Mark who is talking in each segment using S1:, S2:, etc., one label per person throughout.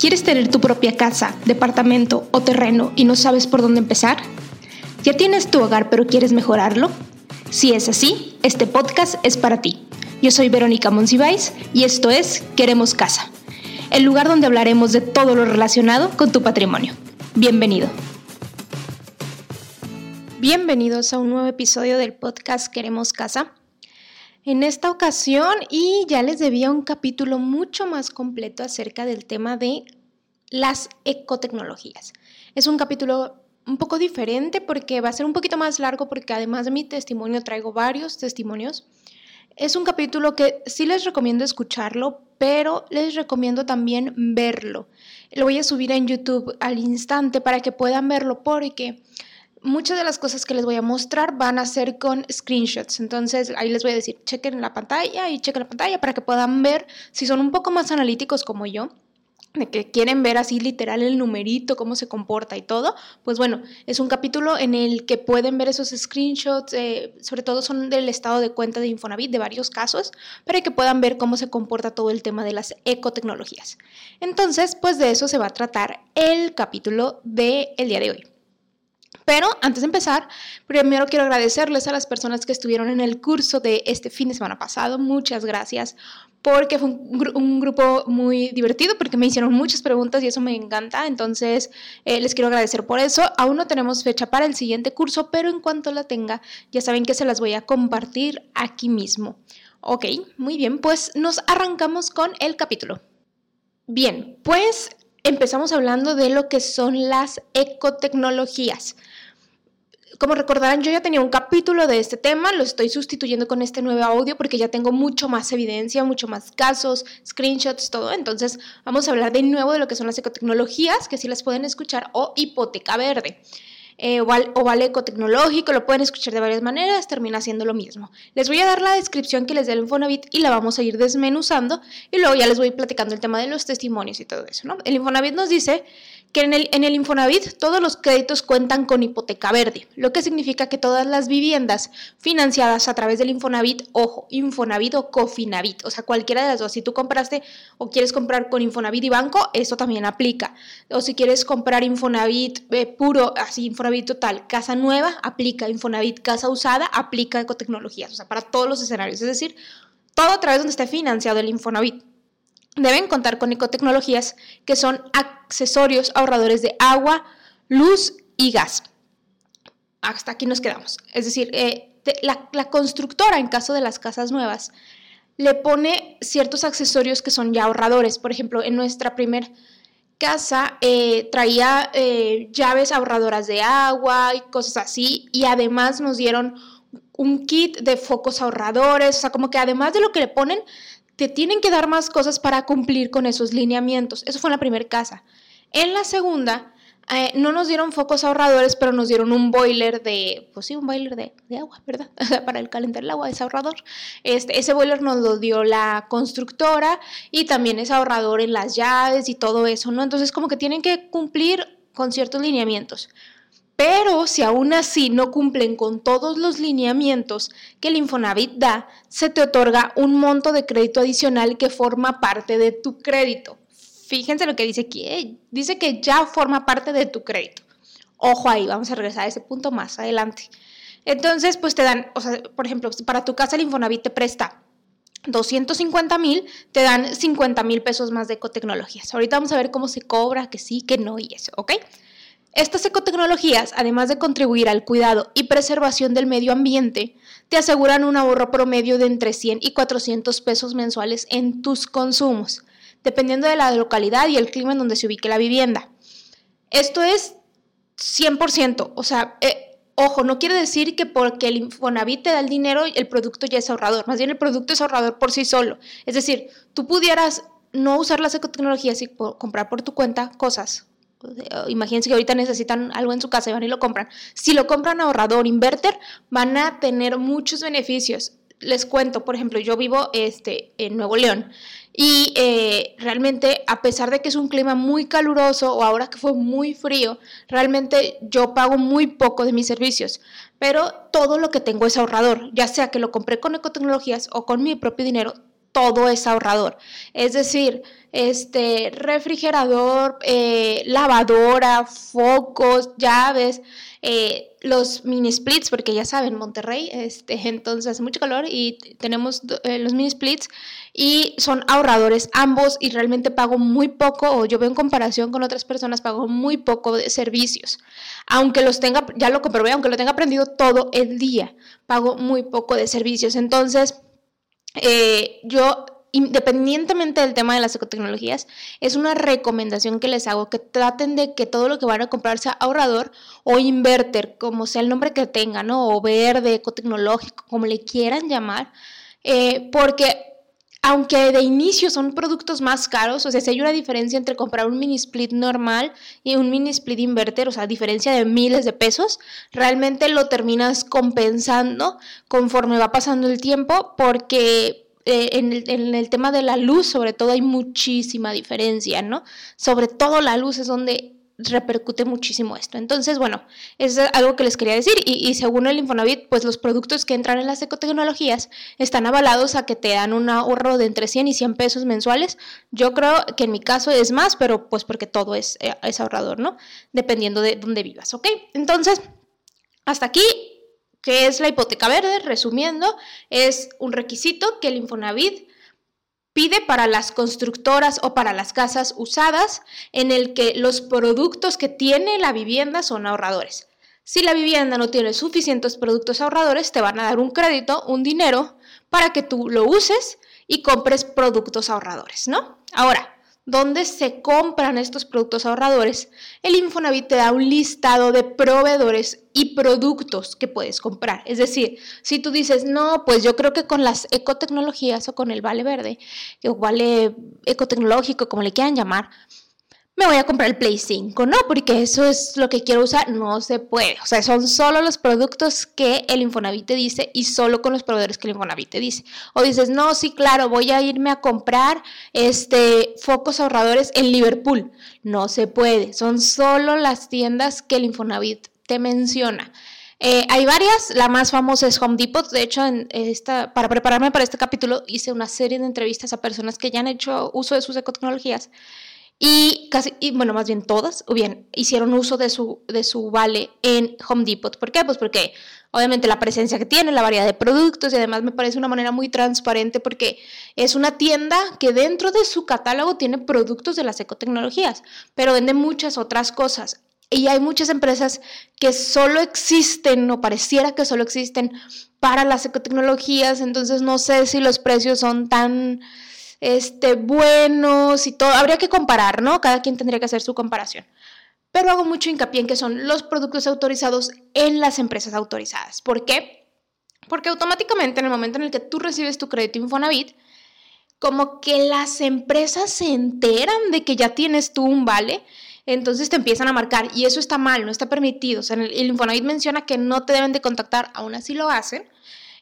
S1: ¿Quieres tener tu propia casa, departamento o terreno y no sabes por dónde empezar? ¿Ya tienes tu hogar pero quieres mejorarlo? Si es así, este podcast es para ti. Yo soy Verónica Monsiváis y esto es Queremos Casa, el lugar donde hablaremos de todo lo relacionado con tu patrimonio. Bienvenido. Bienvenidos a un nuevo episodio del podcast Queremos Casa. En esta ocasión, y ya les debía un capítulo mucho más completo acerca del tema de las ecotecnologías. Es un capítulo un poco diferente porque va a ser un poquito más largo porque además de mi testimonio traigo varios testimonios. Es un capítulo que sí les recomiendo escucharlo, pero les recomiendo también verlo. Lo voy a subir en YouTube al instante para que puedan verlo porque muchas de las cosas que les voy a mostrar van a ser con screenshots. Entonces ahí les voy a decir, chequen la pantalla y chequen la pantalla para que puedan ver si son un poco más analíticos como yo de que quieren ver así literal el numerito, cómo se comporta y todo, pues bueno, es un capítulo en el que pueden ver esos screenshots, eh, sobre todo son del estado de cuenta de Infonavit, de varios casos, para que puedan ver cómo se comporta todo el tema de las ecotecnologías. Entonces, pues de eso se va a tratar el capítulo del el día de hoy. Pero antes de empezar, primero quiero agradecerles a las personas que estuvieron en el curso de este fin de semana pasado. Muchas gracias porque fue un, grupo muy divertido, porque me hicieron muchas preguntas y eso me encanta. Entonces, eh, les quiero agradecer por eso. Aún no tenemos fecha para el siguiente curso, pero en cuanto la tenga, ya saben que se las voy a compartir aquí mismo. Ok, muy bien, pues nos arrancamos con el capítulo. Bien, pues empezamos hablando de lo que son las ecotecnologías. Como recordarán, yo ya tenía un capítulo de este tema, lo estoy sustituyendo con este nuevo audio porque ya tengo mucho más evidencia, mucho más casos, screenshots, todo. Entonces, vamos a hablar de nuevo de lo que son las ecotecnologías, que sí las pueden escuchar, o hipoteca verde. Eh, o, vale ecotecnológico, lo pueden escuchar de varias maneras, termina siendo lo mismo. Les voy a dar la descripción que les dé el Infonavit y la vamos a ir desmenuzando y luego ya les voy platicando el tema de los testimonios y todo eso, ¿no? El Infonavit nos dice que en el, en el Infonavit todos los créditos cuentan con hipoteca verde, lo que significa que todas las viviendas financiadas a través del Infonavit, ojo, Infonavit o Cofinavit, o sea, cualquiera de las dos, si tú compraste o quieres comprar con Infonavit y banco, eso también aplica. O si quieres comprar Infonavit eh, puro, así, Infonavit total, casa nueva, aplica, Infonavit casa usada, aplica ecotecnologías, o sea, para todos los escenarios, es decir, todo a través donde esté financiado el Infonavit deben contar con ecotecnologías que son accesorios ahorradores de agua, luz y gas. Hasta aquí nos quedamos. Es decir, eh, la, constructora, en caso de las casas nuevas, le pone ciertos accesorios que son ya ahorradores. Por ejemplo, en nuestra primera casa eh, traía eh, llaves ahorradoras de agua y cosas así. Y además nos dieron un kit de focos ahorradores. O sea, como que además de lo que le ponen, te tienen que dar más cosas para cumplir con esos lineamientos. Eso fue en la primera casa. En la segunda, eh, no nos dieron focos ahorradores, pero nos dieron un boiler de, pues sí, un boiler de, agua, ¿verdad? para el calentar el agua es ahorrador. Este, ese boiler nos lo dio la constructora y también es ahorrador en las llaves y todo eso, ¿no? Entonces como que tienen que cumplir con ciertos lineamientos. Pero si aún así no cumplen con todos los lineamientos que el Infonavit da, se te otorga un monto de crédito adicional que forma parte de tu crédito. Fíjense lo que dice aquí, ¿eh? dice que ya forma parte de tu crédito. Ojo ahí, vamos a regresar a ese punto más adelante. Entonces, pues te dan, o sea, por ejemplo, para tu casa el Infonavit te presta 250 mil, te dan 50 mil pesos más de ecotecnologías. Ahorita vamos a ver cómo se cobra, que sí, que no y eso, ¿ok? Estas ecotecnologías, además de contribuir al cuidado y preservación del medio ambiente, te aseguran un ahorro promedio de entre 100 y 400 pesos mensuales en tus consumos, dependiendo de la localidad y el clima en donde se ubique la vivienda. Esto es 100%, o sea, eh, ojo, no quiere decir que porque el Infonavit te da el dinero, el producto ya es ahorrador, más bien el producto es ahorrador por sí solo. Es decir, tú pudieras no usar las ecotecnologías y comprar por tu cuenta cosas Imagínense que ahorita necesitan algo en su casa y van y lo compran. Si lo compran ahorrador, inverter, van a tener muchos beneficios. Les cuento, por ejemplo, yo vivo este, en Nuevo León y eh, realmente, a pesar de que es un clima muy caluroso o ahora que fue muy frío, realmente yo pago muy poco de mis servicios, pero todo lo que tengo es ahorrador, ya sea que lo compré con ecotecnologías o con mi propio dinero, todo es ahorrador. Es decir, este refrigerador, eh, lavadora, focos, llaves, eh, los mini splits, porque ya saben, Monterrey, este, entonces hace mucho calor y tenemos eh, los mini splits y son ahorradores ambos y realmente pago muy poco, o yo veo en comparación con otras personas, pago muy poco de servicios. Aunque los tenga, ya lo comprobé, aunque lo tenga aprendido todo el día, pago muy poco de servicios. Entonces, yo independientemente del tema de las ecotecnologías, es una recomendación que les hago que traten de que todo lo que van a comprar sea ahorrador o inverter, como sea el nombre que tengan, ¿no? O verde, ecotecnológico, como le quieran llamar, eh, porque aunque de inicio son productos más caros, o sea, si hay una diferencia entre comprar un mini split normal y un mini split inverter, o sea, diferencia de miles de pesos, realmente lo terminas compensando conforme va pasando el tiempo porque eh, en, el, tema de la luz, sobre todo, hay muchísima diferencia, ¿no? Sobre todo la luz es donde repercute muchísimo esto. Entonces, bueno, es algo que les quería decir y, según el Infonavit, pues los productos que entran en las ecotecnologías están avalados a que te dan un ahorro de entre 100 y 100 pesos mensuales. Yo creo que en mi caso es más, pero pues porque todo es, eh, es ahorrador, ¿no? Dependiendo de dónde vivas, ¿ok? Entonces, hasta aquí ¿Qué es la hipoteca verde? Resumiendo, es un requisito que el Infonavit pide para las constructoras o para las casas usadas en el que los productos que tiene la vivienda son ahorradores. Si la vivienda no tiene suficientes productos ahorradores, te van a dar un crédito, un dinero, para que tú lo uses y compres productos ahorradores, ¿no? Ahora, dónde se compran estos productos ahorradores, el Infonavit te da un listado de proveedores y productos que puedes comprar. Es decir, si tú dices, no, pues yo creo que con las ecotecnologías o con el vale verde, o vale ecotecnológico, como le quieran llamar, me voy a comprar el Play 5, no, porque eso es lo que quiero usar, no se puede. O sea, son solo los productos que el Infonavit te dice y solo con los proveedores que el Infonavit te dice. O dices, no, sí, claro, voy a irme a comprar este focos ahorradores en Liverpool. No se puede, son solo las tiendas que el Infonavit te menciona. Eh, hay varias, la más famosa es Home Depot. De hecho, esta, para prepararme para este capítulo hice una serie de entrevistas a personas que ya han hecho uso de sus ecotecnologías y casi, y bueno, más bien todas, o bien, hicieron uso de su, de su vale en Home Depot. ¿Por qué? Pues porque obviamente la presencia que tiene, la variedad de productos y además me parece una manera muy transparente porque es una tienda que dentro de su catálogo tiene productos de las ecotecnologías, pero vende muchas otras cosas. Y hay muchas empresas que solo existen o pareciera que solo existen para las ecotecnologías, entonces no sé si los precios son tan este, buenos y todo. Habría que comparar, ¿no? Cada quien tendría que hacer su comparación. Pero hago mucho hincapié en que son los productos autorizados en las empresas autorizadas. ¿Por qué? Porque automáticamente en el momento en el que tú recibes tu crédito Infonavit, como que las empresas se enteran de que ya tienes tú un vale, entonces te empiezan a marcar y eso está mal, no está permitido. O sea, el, Infonavit menciona que no te deben de contactar, aún así lo hacen,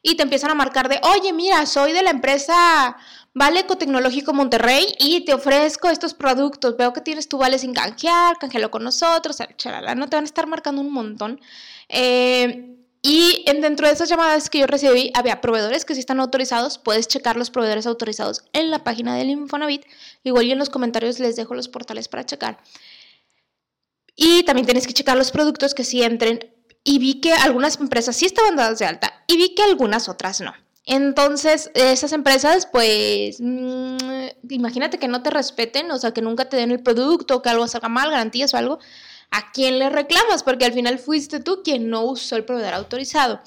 S1: y te empiezan a marcar de, oye, mira, soy de la empresa Vale Ecotecnológico Monterrey y te ofrezco estos productos. Veo que tienes tu vale sin canjear, canjealo con nosotros, chalala, no te van a estar marcando un montón. Eh, y dentro de esas llamadas que yo recibí, había proveedores que sí están autorizados. Puedes checar los proveedores autorizados en la página del Infonavit. Igual y en los comentarios les dejo los portales para checar. Y también tienes que checar los productos que sí entren. Y vi que algunas empresas sí estaban dadas de alta y vi que algunas otras no. Entonces, esas empresas, pues, mm, imagínate que no te respeten, o sea, que nunca te den el producto, que algo salga mal, garantías o algo. ¿A quién le reclamas? Porque al final fuiste tú quien no usó el proveedor autorizado.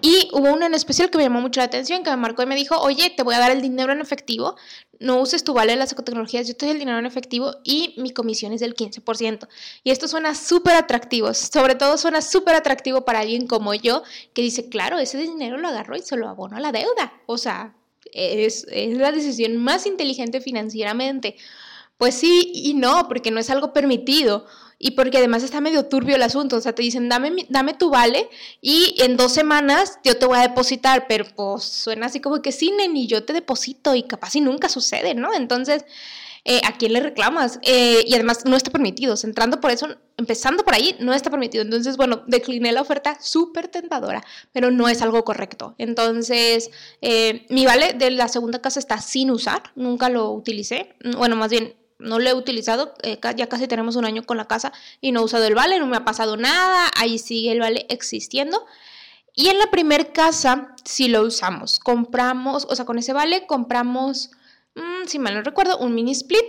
S1: Y hubo uno en especial que me llamó mucho la atención, que me marcó y me dijo, oye, te voy a dar el dinero en efectivo, no uses tu vale de las ecotecnologías, yo te doy el dinero en efectivo y mi comisión es del 15%. Y esto suena súper atractivo, sobre todo suena súper atractivo para alguien como yo, que dice, claro, ese dinero lo agarro y se lo abono a la deuda. O sea, es, es la decisión más inteligente financieramente. Pues sí y no, porque no es algo permitido y porque además está medio turbio el asunto, o sea, te dicen, dame, dame tu vale y en dos semanas yo te voy a depositar, pero pues suena así como que sí, ni yo te deposito y capaz y nunca sucede, ¿no? Entonces, eh, ¿a quién le reclamas? Eh, y además no está permitido, entrando por eso, empezando por ahí, no está permitido. Entonces, bueno, decliné la oferta súper tentadora, pero no es algo correcto. Entonces, eh, mi vale de la segunda casa está sin usar, nunca lo utilicé. Bueno, más bien, no lo he utilizado, ya casi tenemos un año con la casa y no he usado el vale, no me ha pasado nada, ahí sigue el vale existiendo. Y en la primer casa sí lo usamos, compramos, o sea, con ese vale compramos Mm, si mal no recuerdo, un mini split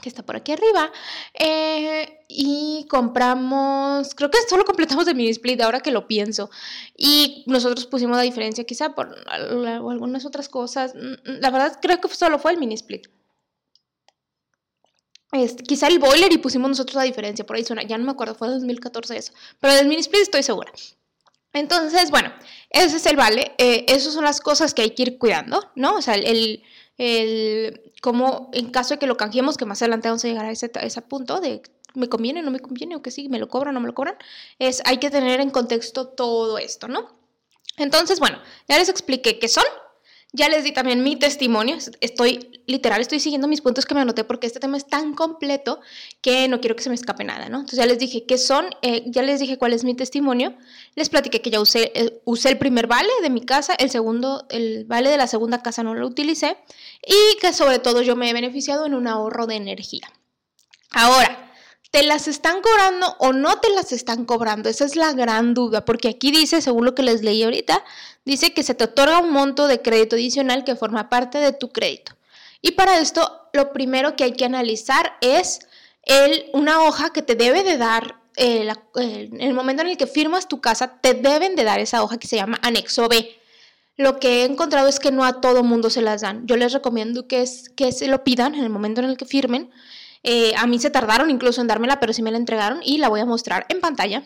S1: que está por aquí arriba. Eh, y compramos, creo que solo completamos el mini split ahora que lo pienso. Y nosotros pusimos la diferencia quizá por algunas otras cosas. Mm, mm, la verdad creo que solo fue el mini split. Quizá el boiler y pusimos nosotros la diferencia, por ahí suena, ya no me acuerdo, fue en 2014 eso, pero del mini split estoy segura. Entonces, bueno, ese es el vale, eh, esas son las cosas que hay que ir cuidando, ¿no? O sea, el, el cómo en caso de que lo canjeemos, que más adelante vamos a llegar a ese, ese punto de me conviene, no me conviene, o que sí, me lo cobran, no me lo cobran, es hay que tener en contexto todo esto, ¿no? Entonces, bueno, ya les expliqué qué son, ya les di también mi testimonio, estoy literal, estoy siguiendo mis puntos que me anoté porque este tema es tan completo que no quiero que se me escape nada, ¿no? Entonces ya les dije qué son, eh, ya les dije cuál es mi testimonio, les platiqué que ya usé, eh, usé el primer vale de mi casa, el segundo, el vale de la segunda casa no lo utilicé y que sobre todo yo me he beneficiado en un ahorro de energía. Ahora, ¿Te las están cobrando o no te las están cobrando? Esa es la gran duda, porque aquí dice, según lo que les leí ahorita, dice que se te otorga un monto de crédito adicional que forma parte de tu crédito. Y para esto, lo primero que hay que analizar es el, una hoja que te debe de dar, eh, en el momento en el que firmas tu casa, te deben de dar esa hoja que se llama anexo B. Lo que he encontrado es que no a todo mundo se las dan. Yo les recomiendo que, es, que se lo pidan en el momento en el que firmen eh, a mí se tardaron incluso en dármela, pero sí me la entregaron y la voy a mostrar en pantalla.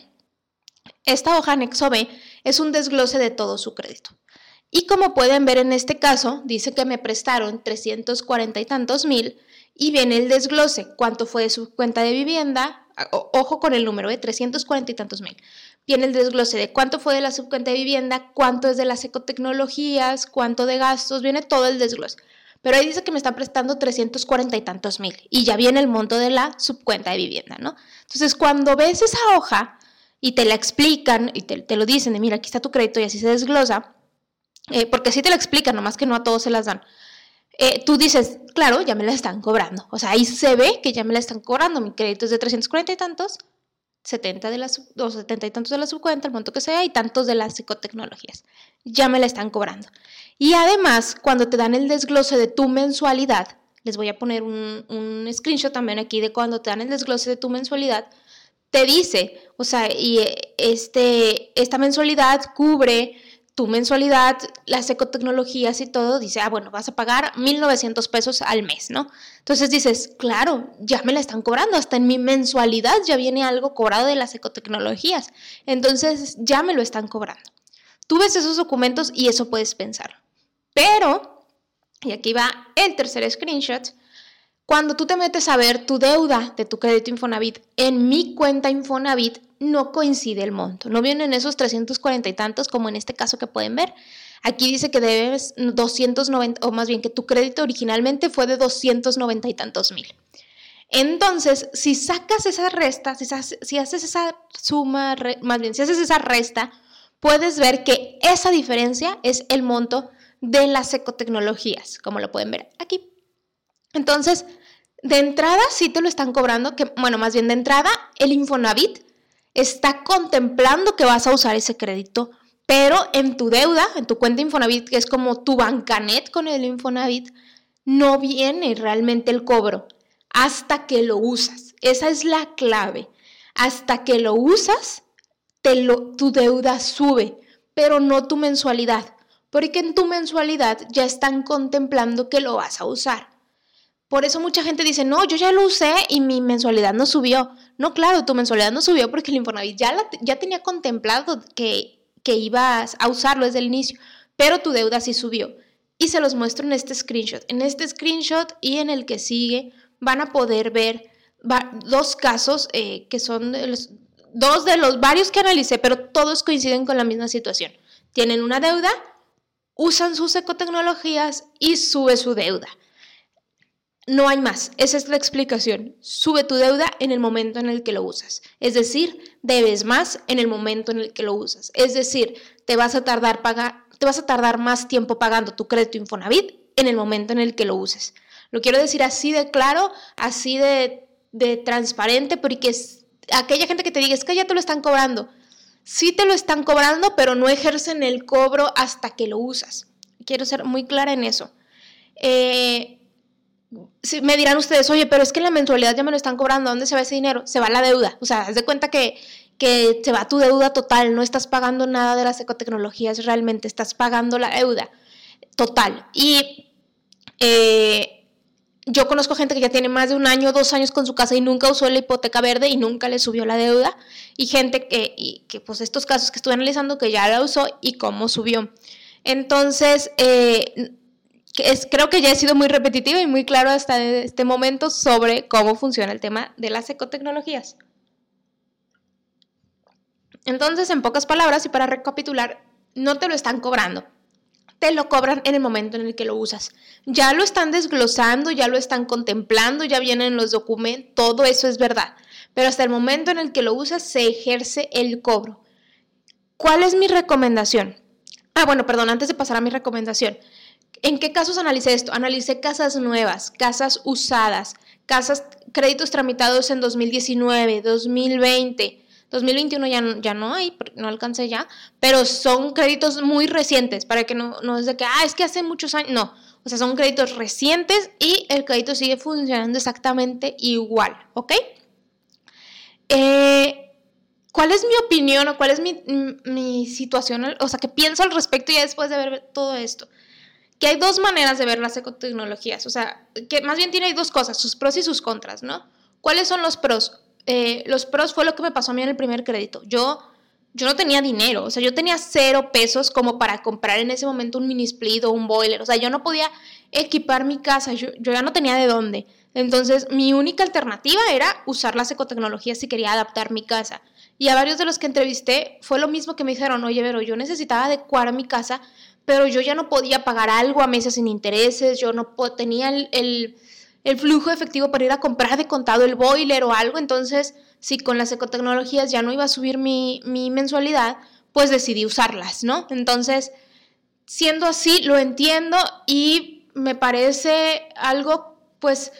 S1: Esta hoja anexo B es un desglose de todo su crédito. Y como pueden ver en este caso, dice que me prestaron 340 y tantos mil y viene el desglose, cuánto fue de su cuenta de vivienda, ojo con el número de 340 y tantos mil. Viene el desglose de cuánto fue de la subcuenta de vivienda, cuánto es de las ecotecnologías, cuánto de gastos, viene todo el desglose. Pero ahí dice que me está prestando 340 y tantos mil y ya viene el monto de la subcuenta de vivienda, ¿no? Entonces, cuando ves esa hoja y te la explican y te, lo dicen de, mira, aquí está tu crédito y así se desglosa, eh, porque así te lo explican, nomás que no a todos se las dan. Eh, tú dices, claro, ya me la están cobrando. O sea, ahí se ve que ya me la están cobrando. Mi crédito es de 340 y tantos, 70 de las, o 70 y tantos de la subcuenta, el monto que sea, y tantos de las psicotecnologías. Ya me la están cobrando. Y además, cuando te dan el desglose de tu mensualidad, les voy a poner un, screenshot también aquí de cuando te dan el desglose de tu mensualidad, te dice, o sea, y este, esta mensualidad cubre tu mensualidad, las ecotecnologías y todo, dice, ah, bueno, vas a pagar 1.900 pesos al mes, ¿no? Entonces dices, claro, ya me la están cobrando, hasta en mi mensualidad ya viene algo cobrado de las ecotecnologías, entonces ya me lo están cobrando. Tú ves esos documentos y eso puedes pensar. Pero, y aquí va el tercer screenshot, cuando tú te metes a ver tu deuda de tu crédito Infonavit en mi cuenta Infonavit, no coincide el monto. No vienen esos 340 y tantos como en este caso que pueden ver. Aquí dice que debes 290, o más bien que tu crédito originalmente fue de 290 y tantos mil. Entonces, si sacas esa resta, si, haces esa suma, más bien, si haces esa resta, puedes ver que esa diferencia es el monto de las ecotecnologías, como lo pueden ver aquí. Entonces, de entrada sí te lo están cobrando, que, bueno, más bien de entrada, el Infonavit está contemplando que vas a usar ese crédito, pero en tu deuda, en tu cuenta Infonavit, que es como tu bancanet con el Infonavit, no viene realmente el cobro hasta que lo usas. Esa es la clave. Hasta que lo usas, tu deuda sube, pero no tu mensualidad porque en tu mensualidad ya están contemplando que lo vas a usar. Por eso mucha gente dice, no, yo ya lo usé y mi mensualidad no subió. No, claro, tu mensualidad no subió porque el Infonavit ya, ya tenía contemplado que, que ibas a usarlo desde el inicio, pero tu deuda sí subió. Y se los muestro en este screenshot. En este screenshot y en el que sigue van a poder ver dos casos eh, que son dos de los varios que analicé, pero todos coinciden con la misma situación. Tienen una deuda usan sus ecotecnologías y sube su deuda. No hay más, esa es la explicación. Sube tu deuda en el momento en el que lo usas. Es decir, debes más en el momento en el que lo usas. Es decir, te vas a tardar pagar, te vas a tardar más tiempo pagando tu crédito Infonavit en el momento en el que lo uses. Lo quiero decir así de claro, así de, de transparente, porque es, aquella gente que te diga, es que ya te lo están cobrando. Sí te lo están cobrando, pero no ejercen el cobro hasta que lo usas. Quiero ser muy clara en eso. Eh, me dirán ustedes, oye, pero es que la mensualidad ya me lo están cobrando, ¿dónde se va ese dinero? Se va la deuda. O sea, haz de cuenta que, que se va tu deuda total, no estás pagando nada de las ecotecnologías realmente, estás pagando la deuda total. Y eh, yo conozco gente que ya tiene más de un año, dos años con su casa y nunca usó la hipoteca verde y nunca le subió la deuda. Y gente que, que pues estos casos que estuve analizando que ya la usó y cómo subió. Entonces, eh, creo que ya he sido muy repetitivo y muy claro hasta este momento sobre cómo funciona el tema de las ecotecnologías. Entonces, en pocas palabras y para recapitular, no te lo están cobrando, te lo cobran en el momento en el que lo usas. Ya lo están desglosando, ya lo están contemplando, ya vienen los documentos, todo eso es verdad. Pero hasta el momento en el que lo usas se ejerce el cobro. ¿Cuál es mi recomendación? Ah, bueno, perdón, antes de pasar a mi recomendación. ¿En qué casos analicé esto? Analicé casas nuevas, casas usadas, casas, créditos tramitados en 2019, 2020. 2021 ya, ya no hay, no alcancé ya, pero son créditos muy recientes, para que no, no es de que, ah, es que hace muchos años, no, o sea, son créditos recientes y el crédito sigue funcionando exactamente igual, ¿ok? Eh, ¿Cuál es mi opinión o cuál es mi, mi situación, o sea, qué pienso al respecto ya después de ver todo esto? que hay dos maneras de ver las ecotecnologías, o sea, que más bien tiene dos cosas, sus pros y sus contras, ¿no? ¿Cuáles son los pros? Eh, los pros fue lo que me pasó a mí en el primer crédito. Yo, yo no tenía dinero, o sea, yo tenía cero pesos como para comprar en ese momento un mini split o un boiler, o sea, yo no podía equipar mi casa, yo, yo ya no tenía de dónde. Entonces, mi única alternativa era usar las ecotecnologías si quería adaptar mi casa. Y a varios de los que entrevisté fue lo mismo que me dijeron, oye, pero yo necesitaba adecuar mi casa pero yo ya no podía pagar algo a meses sin intereses, yo no tenía el, flujo efectivo para ir a comprar de contado el boiler o algo, entonces si con las ecotecnologías ya no iba a subir mi, mi mensualidad, pues decidí usarlas, ¿no? Entonces, siendo así, lo entiendo y me parece algo, pues,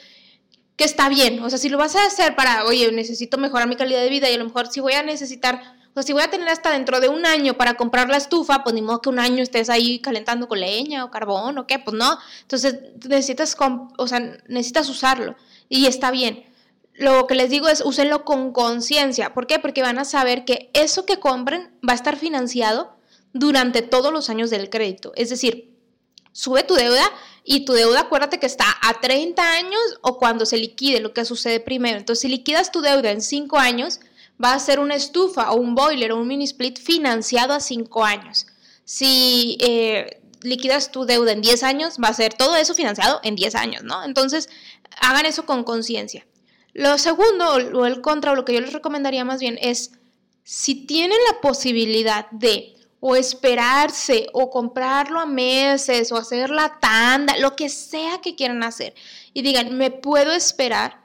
S1: que está bien. O sea, si lo vas a hacer para, oye, necesito mejorar mi calidad de vida y a lo mejor si voy a necesitar o si voy a tener hasta dentro de un año para comprar la estufa, pues ni modo que un año estés ahí calentando con leña o carbón o qué, pues no. Entonces necesitas, o sea, necesitas usarlo y está bien. Lo que les digo es úsenlo con conciencia. ¿Por qué? Porque van a saber que eso que compren va a estar financiado durante todos los años del crédito. Es decir, sube tu deuda y tu deuda, acuérdate que está a 30 años o cuando se liquide, lo que sucede primero. Entonces, si liquidas tu deuda en 5 años, va a ser una estufa o un boiler o un mini split financiado a 5 años. Si eh, liquidas tu deuda en 10 años, va a ser todo eso financiado en 10 años, ¿no? Entonces, hagan eso con conciencia. Lo segundo, o el contra, o lo que yo les recomendaría más bien es, si tienen la posibilidad de o esperarse o comprarlo a meses o hacer la tanda, lo que sea que quieran hacer y digan, me puedo esperar.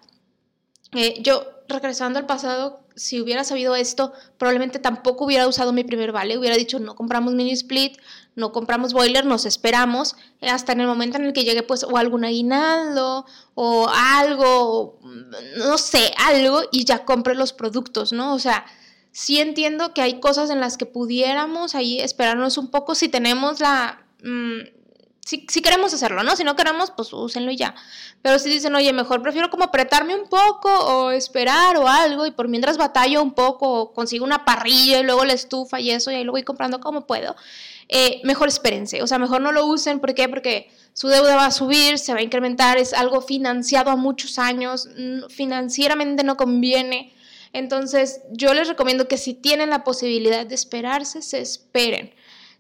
S1: Eh, yo, regresando al pasado, si hubiera sabido esto, probablemente tampoco hubiera usado mi primer vale, hubiera dicho no compramos mini split, no compramos boiler, nos esperamos hasta en el momento en el que llegue pues o algún aguinaldo o algo, no sé, algo y ya compre los productos, ¿no? O sea, sí entiendo que hay cosas en las que pudiéramos ahí esperarnos un poco si tenemos la... Mm, si, queremos hacerlo, ¿no? Si no queremos, pues úsenlo y ya. Pero si dicen, oye, mejor prefiero como apretarme un poco o esperar o algo y por mientras batallo un poco consigo una parrilla y luego la estufa y eso y ahí lo voy comprando como puedo, eh, mejor espérense. O sea, mejor no lo usen. ¿Por qué? Porque su deuda va a subir, se va a incrementar, es algo financiado a muchos años, financieramente no conviene. Entonces, yo les recomiendo que si tienen la posibilidad de esperarse, se esperen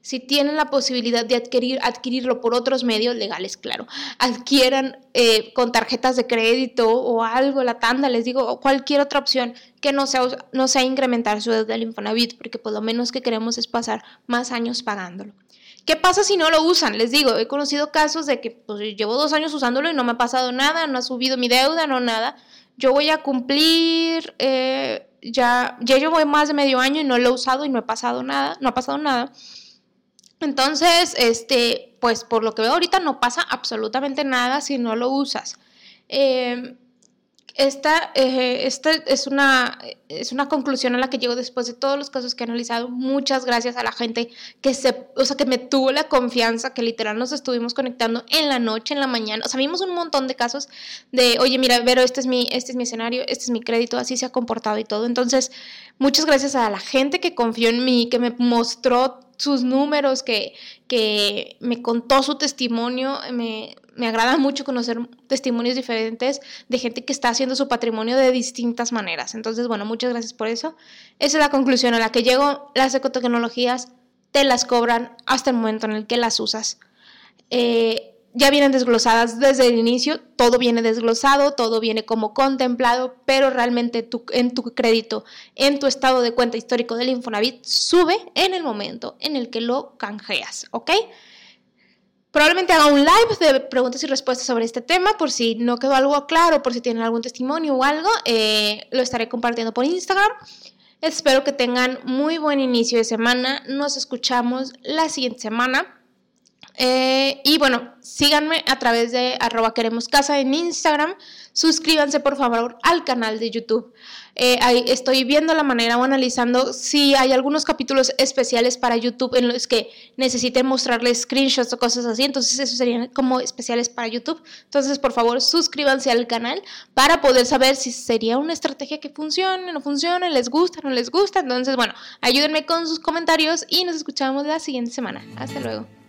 S1: si tienen la posibilidad de adquirir, adquirirlo por otros medios legales, claro, adquieran eh, con tarjetas de crédito o algo, la tanda, les digo, o cualquier otra opción que no sea, no sea incrementar su deuda del Infonavit, porque por lo menos que queremos es pasar más años pagándolo. ¿Qué pasa si no lo usan? Les digo, he conocido casos de que pues, llevo dos años usándolo y no me ha pasado nada, no ha subido mi deuda, no nada. Yo voy a cumplir, eh, ya, ya llevo más de medio año y no lo he usado y no he pasado nada, no ha pasado nada. Entonces, este, pues por lo que veo ahorita no pasa absolutamente nada si no lo usas. Eh, esta, eh, esta es, una, es una conclusión a la que llego después de todos los casos que he analizado. Muchas gracias a la gente que, se, o sea, que me tuvo la confianza, que literal nos estuvimos conectando en la noche, en la mañana. O sea, vimos un montón de casos de, oye, mira, Vero, este es mi, este es mi escenario, este es mi crédito, así se ha comportado y todo. Entonces, muchas gracias a la gente que confió en mí, que me mostró sus números, que, que me contó su testimonio, me, me agrada mucho conocer testimonios diferentes de gente que está haciendo su patrimonio de distintas maneras. Entonces, bueno, muchas gracias por eso. Esa es la conclusión a la que llego. Las ecotecnologías te las cobran hasta el momento en el que las usas. Eh, ya vienen desglosadas desde el inicio, todo viene desglosado, todo viene como contemplado, pero realmente en tu crédito, en tu estado de cuenta histórico del Infonavit, sube en el momento en el que lo canjeas, ¿ok? Probablemente haga un live de preguntas y respuestas sobre este tema, por si no quedó algo claro, por si tienen algún testimonio o algo, eh, lo estaré compartiendo por Instagram. Espero que tengan muy buen inicio de semana. Nos escuchamos la siguiente semana. Eh, y bueno, síganme a través de arroba queremos casa en Instagram. Suscríbanse por favor al canal de YouTube. Eh, ahí estoy viendo la manera o analizando si hay algunos capítulos especiales para YouTube en los que necesiten mostrarles screenshots o cosas así. Entonces, esos serían como especiales para YouTube. Entonces, por favor, suscríbanse al canal para poder saber si sería una estrategia que funcione, no funcione, les gusta, no les gusta. Entonces, bueno, ayúdenme con sus comentarios y nos escuchamos la siguiente semana. Hasta luego.